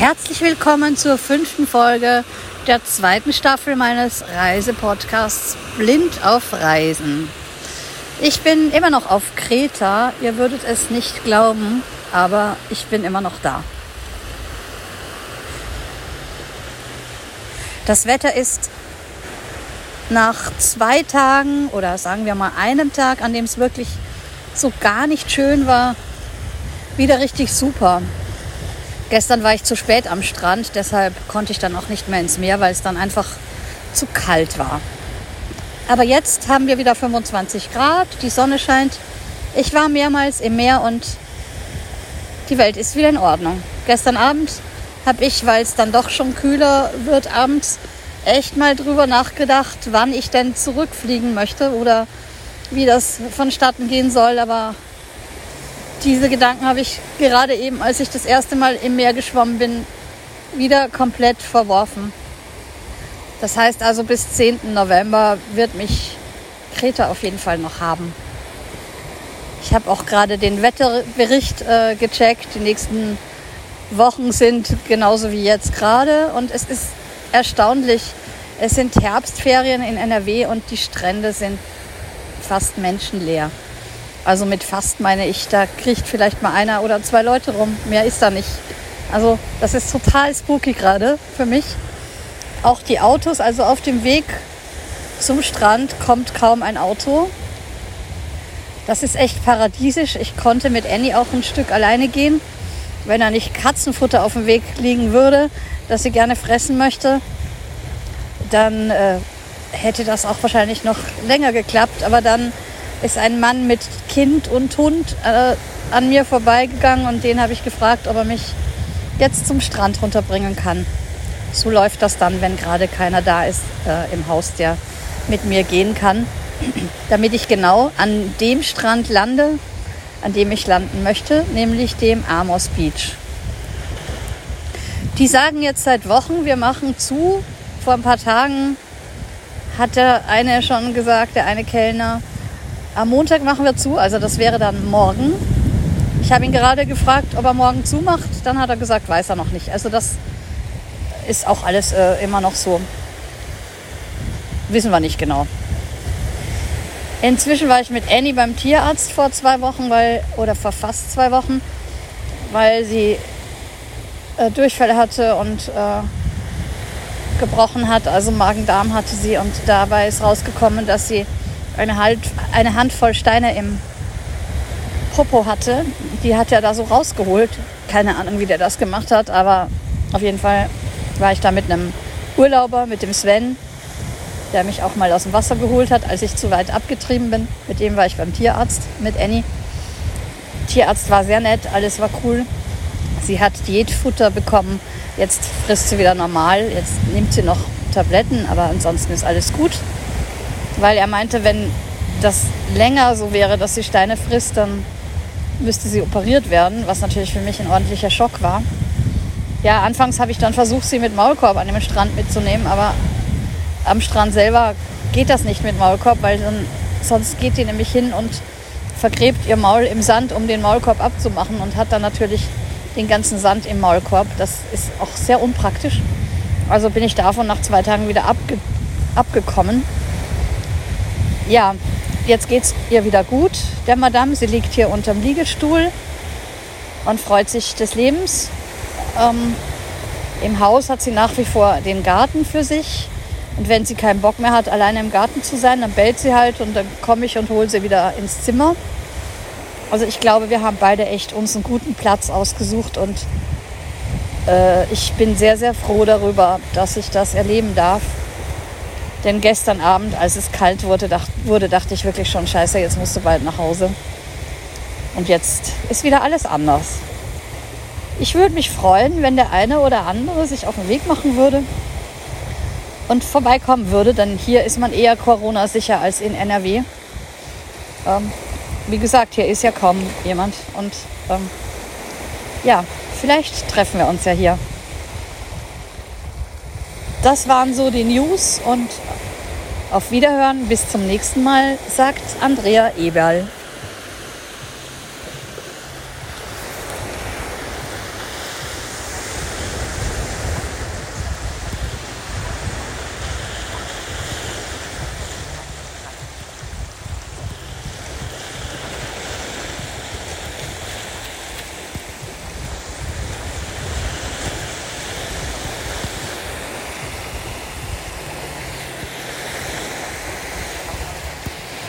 Herzlich willkommen zur fünften Folge der zweiten Staffel meines Reisepodcasts Blind auf Reisen. Ich bin immer noch auf Kreta, ihr würdet es nicht glauben, aber ich bin immer noch da. Das Wetter ist nach zwei Tagen oder sagen wir mal einem Tag, an dem es wirklich so gar nicht schön war, wieder richtig super. Gestern war ich zu spät am Strand, deshalb konnte ich dann auch nicht mehr ins Meer, weil es dann einfach zu kalt war. Aber jetzt haben wir wieder 25 Grad, die Sonne scheint. Ich war mehrmals im Meer und die Welt ist wieder in Ordnung. Gestern Abend habe ich, weil es dann doch schon kühler wird abends, echt mal drüber nachgedacht, wann ich denn zurückfliegen möchte oder wie das vonstatten gehen soll. Aber diese Gedanken habe ich gerade eben, als ich das erste Mal im Meer geschwommen bin, wieder komplett verworfen. Das heißt also, bis 10. November wird mich Kreta auf jeden Fall noch haben. Ich habe auch gerade den Wetterbericht äh, gecheckt. Die nächsten Wochen sind genauso wie jetzt gerade. Und es ist erstaunlich. Es sind Herbstferien in NRW und die Strände sind fast menschenleer. Also mit fast meine ich, da kriegt vielleicht mal einer oder zwei Leute rum. Mehr ist da nicht. Also das ist total spooky gerade für mich. Auch die Autos, also auf dem Weg zum Strand kommt kaum ein Auto. Das ist echt paradiesisch. Ich konnte mit Annie auch ein Stück alleine gehen, wenn da nicht Katzenfutter auf dem Weg liegen würde, das sie gerne fressen möchte. Dann äh, hätte das auch wahrscheinlich noch länger geklappt. Aber dann ist ein Mann mit Kind und Hund äh, an mir vorbeigegangen und den habe ich gefragt, ob er mich jetzt zum Strand runterbringen kann. So läuft das dann, wenn gerade keiner da ist äh, im Haus, der mit mir gehen kann, damit ich genau an dem Strand lande, an dem ich landen möchte, nämlich dem Amos Beach. Die sagen jetzt seit Wochen, wir machen zu. Vor ein paar Tagen hat der eine schon gesagt, der eine Kellner, am Montag machen wir zu, also das wäre dann morgen. Ich habe ihn gerade gefragt, ob er morgen zumacht. Dann hat er gesagt, weiß er noch nicht. Also das ist auch alles äh, immer noch so. Wissen wir nicht genau. Inzwischen war ich mit Annie beim Tierarzt vor zwei Wochen, weil, oder vor fast zwei Wochen, weil sie äh, Durchfälle hatte und äh, gebrochen hat, also Magen-Darm hatte sie. Und dabei ist rausgekommen, dass sie eine, halt, eine Handvoll Steine im Popo hatte. Die hat er da so rausgeholt. Keine Ahnung, wie der das gemacht hat, aber auf jeden Fall war ich da mit einem Urlauber, mit dem Sven, der mich auch mal aus dem Wasser geholt hat, als ich zu weit abgetrieben bin. Mit dem war ich beim Tierarzt, mit Annie. Tierarzt war sehr nett, alles war cool. Sie hat Diätfutter bekommen. Jetzt frisst sie wieder normal. Jetzt nimmt sie noch Tabletten, aber ansonsten ist alles gut weil er meinte, wenn das länger so wäre, dass sie Steine frisst, dann müsste sie operiert werden, was natürlich für mich ein ordentlicher Schock war. Ja, anfangs habe ich dann versucht, sie mit Maulkorb an dem Strand mitzunehmen, aber am Strand selber geht das nicht mit Maulkorb, weil dann, sonst geht die nämlich hin und vergräbt ihr Maul im Sand, um den Maulkorb abzumachen und hat dann natürlich den ganzen Sand im Maulkorb. Das ist auch sehr unpraktisch. Also bin ich davon nach zwei Tagen wieder abge abgekommen ja, jetzt geht es ihr wieder gut, der Madame. Sie liegt hier unterm Liegestuhl und freut sich des Lebens. Ähm, Im Haus hat sie nach wie vor den Garten für sich. Und wenn sie keinen Bock mehr hat, alleine im Garten zu sein, dann bellt sie halt und dann komme ich und hole sie wieder ins Zimmer. Also ich glaube, wir haben beide echt uns einen guten Platz ausgesucht und äh, ich bin sehr, sehr froh darüber, dass ich das erleben darf. Denn gestern Abend, als es kalt wurde, dacht, wurde, dachte ich wirklich schon, scheiße, jetzt musst du bald nach Hause. Und jetzt ist wieder alles anders. Ich würde mich freuen, wenn der eine oder andere sich auf den Weg machen würde und vorbeikommen würde, denn hier ist man eher Corona-sicher als in NRW. Ähm, wie gesagt, hier ist ja kaum jemand und ähm, ja, vielleicht treffen wir uns ja hier das waren so die News und auf Wiederhören bis zum nächsten Mal, sagt Andrea Eberl.